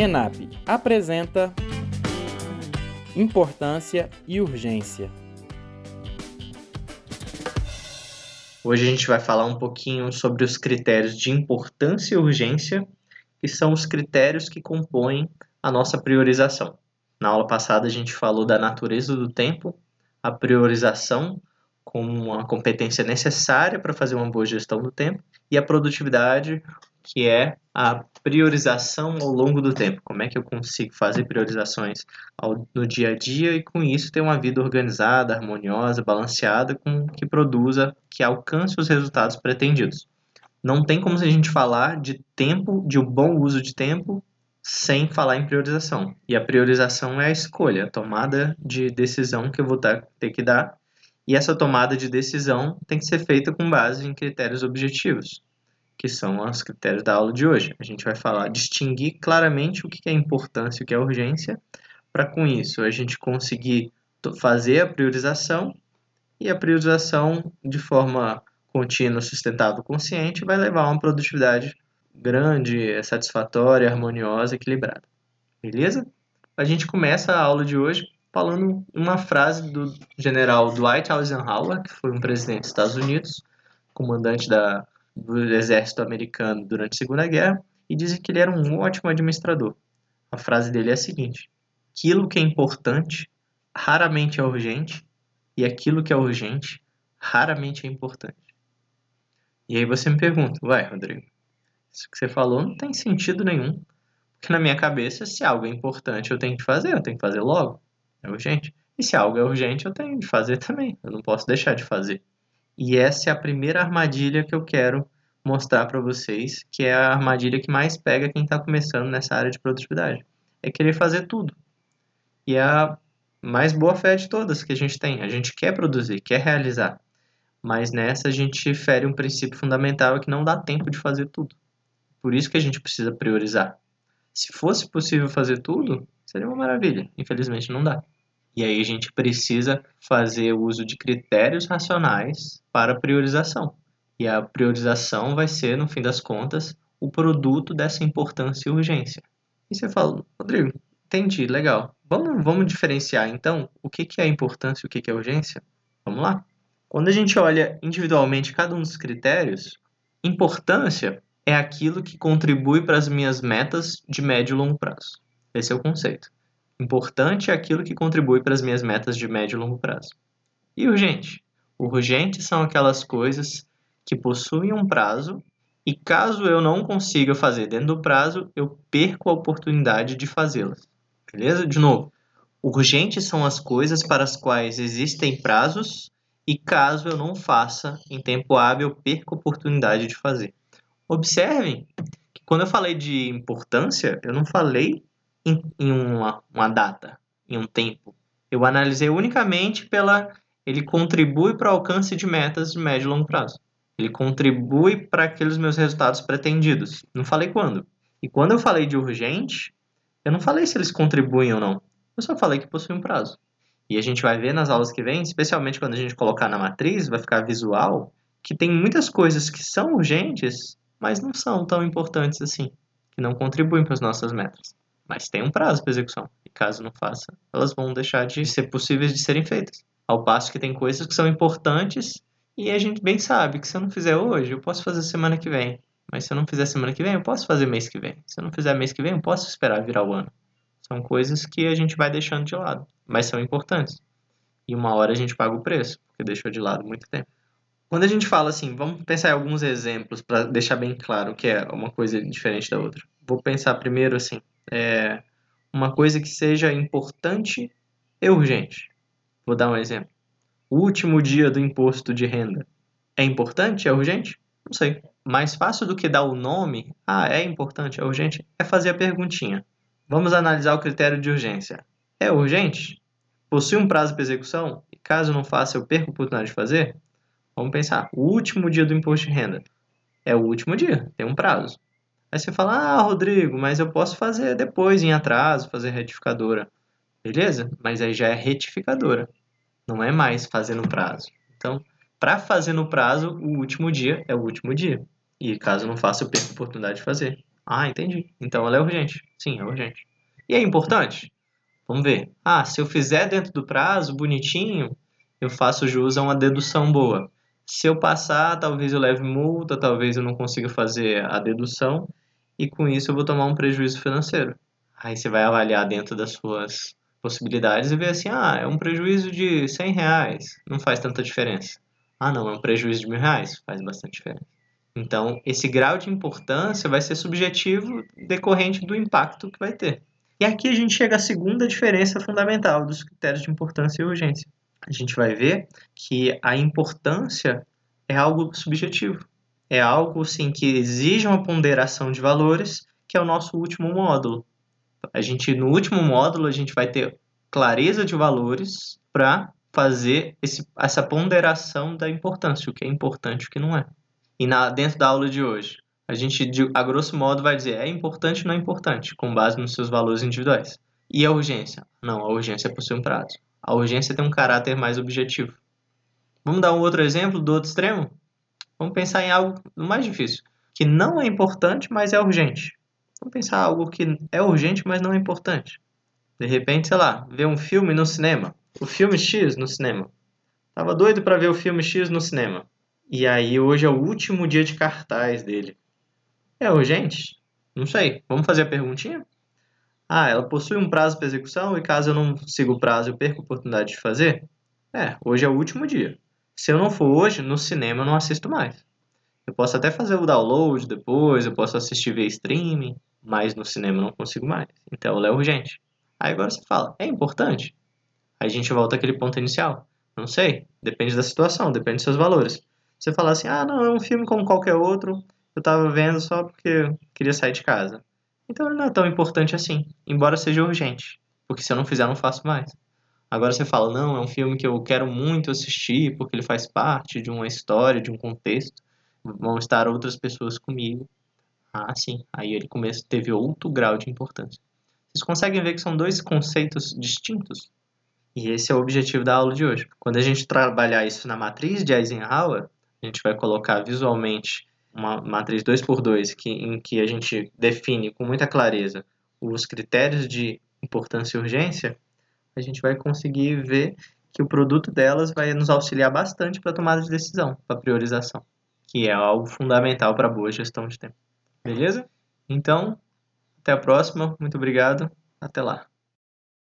ENAP apresenta Importância e Urgência. Hoje a gente vai falar um pouquinho sobre os critérios de importância e urgência, que são os critérios que compõem a nossa priorização. Na aula passada a gente falou da natureza do tempo, a priorização como uma competência necessária para fazer uma boa gestão do tempo e a produtividade, que é a priorização ao longo do tempo. Como é que eu consigo fazer priorizações ao, no dia a dia e com isso ter uma vida organizada, harmoniosa, balanceada, com que produza, que alcance os resultados pretendidos. Não tem como a gente falar de tempo, de um bom uso de tempo, sem falar em priorização. E a priorização é a escolha, a tomada de decisão que eu vou ter que dar. E essa tomada de decisão tem que ser feita com base em critérios objetivos que são os critérios da aula de hoje. A gente vai falar, distinguir claramente o que é importância e o que é urgência, para com isso a gente conseguir fazer a priorização e a priorização de forma contínua, sustentável, consciente vai levar a uma produtividade grande, satisfatória, harmoniosa, equilibrada. Beleza? A gente começa a aula de hoje falando uma frase do general Dwight Eisenhower, que foi um presidente dos Estados Unidos, comandante da do exército americano durante a Segunda Guerra e dizem que ele era um ótimo administrador. A frase dele é a seguinte: aquilo que é importante raramente é urgente e aquilo que é urgente raramente é importante. E aí você me pergunta, uai, Rodrigo, isso que você falou não tem sentido nenhum. Porque na minha cabeça, se algo é importante, eu tenho que fazer, eu tenho que fazer logo. É urgente. E se algo é urgente, eu tenho que fazer também. Eu não posso deixar de fazer. E essa é a primeira armadilha que eu quero mostrar para vocês, que é a armadilha que mais pega quem está começando nessa área de produtividade. É querer fazer tudo. E é a mais boa fé de todas que a gente tem. A gente quer produzir, quer realizar. Mas nessa a gente fere um princípio fundamental que não dá tempo de fazer tudo. Por isso que a gente precisa priorizar. Se fosse possível fazer tudo, seria uma maravilha. Infelizmente não dá. E aí a gente precisa fazer uso de critérios racionais para priorização. E a priorização vai ser, no fim das contas, o produto dessa importância e urgência. E você fala, Rodrigo, entendi, legal. Vamos, vamos diferenciar então o que, que é importância e o que, que é urgência? Vamos lá. Quando a gente olha individualmente cada um dos critérios, importância é aquilo que contribui para as minhas metas de médio e longo prazo. Esse é o conceito. Importante é aquilo que contribui para as minhas metas de médio e longo prazo. E urgente? Urgente são aquelas coisas que possuem um prazo e caso eu não consiga fazer dentro do prazo, eu perco a oportunidade de fazê-las. Beleza? De novo, urgentes são as coisas para as quais existem prazos e caso eu não faça em tempo hábil, eu perco a oportunidade de fazer. Observem que quando eu falei de importância, eu não falei em, em uma, uma data, em um tempo. Eu analisei unicamente pela. Ele contribui para o alcance de metas de médio e longo prazo. Ele contribui para aqueles meus resultados pretendidos. Não falei quando. E quando eu falei de urgente, eu não falei se eles contribuem ou não. Eu só falei que possui um prazo. E a gente vai ver nas aulas que vem, especialmente quando a gente colocar na matriz, vai ficar visual, que tem muitas coisas que são urgentes, mas não são tão importantes assim, que não contribuem para as nossas metas mas tem um prazo para execução. E caso não faça, elas vão deixar de ser possíveis de serem feitas. Ao passo que tem coisas que são importantes e a gente bem sabe que se eu não fizer hoje, eu posso fazer semana que vem. Mas se eu não fizer semana que vem, eu posso fazer mês que vem. Se eu não fizer mês que vem, eu posso esperar virar o ano. São coisas que a gente vai deixando de lado, mas são importantes. E uma hora a gente paga o preço, porque deixou de lado muito tempo. Quando a gente fala assim, vamos pensar em alguns exemplos para deixar bem claro que é uma coisa diferente da outra. Vou pensar primeiro assim, é, uma coisa que seja importante e urgente. Vou dar um exemplo. O último dia do imposto de renda é importante? É urgente? Não sei. Mais fácil do que dar o nome, ah, é importante, é urgente, é fazer a perguntinha. Vamos analisar o critério de urgência. É urgente? Possui um prazo para execução? E caso não faça, eu perco a oportunidade de fazer? Vamos pensar. O último dia do imposto de renda. É o último dia, tem um prazo. Aí você fala, ah, Rodrigo, mas eu posso fazer depois em atraso, fazer retificadora. Beleza? Mas aí já é retificadora. Não é mais fazer no prazo. Então, para fazer no prazo, o último dia é o último dia. E caso não faça, eu perco a oportunidade de fazer. Ah, entendi. Então ela é urgente. Sim, é urgente. E é importante? Vamos ver. Ah, se eu fizer dentro do prazo, bonitinho, eu faço jus a uma dedução boa. Se eu passar, talvez eu leve multa, talvez eu não consiga fazer a dedução e com isso eu vou tomar um prejuízo financeiro. Aí você vai avaliar dentro das suas possibilidades e ver assim, ah, é um prejuízo de 100 reais, não faz tanta diferença. Ah, não, é um prejuízo de mil reais, faz bastante diferença. Então, esse grau de importância vai ser subjetivo decorrente do impacto que vai ter. E aqui a gente chega à segunda diferença fundamental dos critérios de importância e urgência a gente vai ver que a importância é algo subjetivo. É algo assim, que exige uma ponderação de valores, que é o nosso último módulo. A gente, no último módulo, a gente vai ter clareza de valores para fazer esse, essa ponderação da importância, o que é importante e o que não é. E na, dentro da aula de hoje, a gente, a grosso modo, vai dizer é importante ou não é importante, com base nos seus valores individuais. E a urgência? Não, a urgência possui um prazo. A urgência tem um caráter mais objetivo. Vamos dar um outro exemplo do outro extremo? Vamos pensar em algo mais difícil, que não é importante, mas é urgente. Vamos pensar em algo que é urgente, mas não é importante. De repente, sei lá, ver um filme no cinema. O filme X no cinema. Tava doido para ver o filme X no cinema. E aí hoje é o último dia de cartaz dele. É urgente? Não sei. Vamos fazer a perguntinha? Ah, ela possui um prazo para execução e caso eu não siga o prazo eu perco a oportunidade de fazer? É, hoje é o último dia. Se eu não for hoje, no cinema eu não assisto mais. Eu posso até fazer o download depois, eu posso assistir via streaming, mas no cinema eu não consigo mais. Então é urgente. Aí agora você fala, é importante? Aí a gente volta àquele ponto inicial. Não sei, depende da situação, depende dos seus valores. Você fala assim, ah, não, é um filme como qualquer outro, eu tava vendo só porque queria sair de casa. Então ele não é tão importante assim, embora seja urgente, porque se eu não fizer, eu não faço mais. Agora você fala, não, é um filme que eu quero muito assistir, porque ele faz parte de uma história, de um contexto, vão estar outras pessoas comigo. Ah, sim, aí ele começa, teve outro grau de importância. Vocês conseguem ver que são dois conceitos distintos? E esse é o objetivo da aula de hoje. Quando a gente trabalhar isso na matriz de Eisenhower, a gente vai colocar visualmente uma matriz 2x2 que, em que a gente define com muita clareza os critérios de importância e urgência, a gente vai conseguir ver que o produto delas vai nos auxiliar bastante para a tomada de decisão, para priorização, que é algo fundamental para a boa gestão de tempo. Beleza? Então, até a próxima. Muito obrigado. Até lá.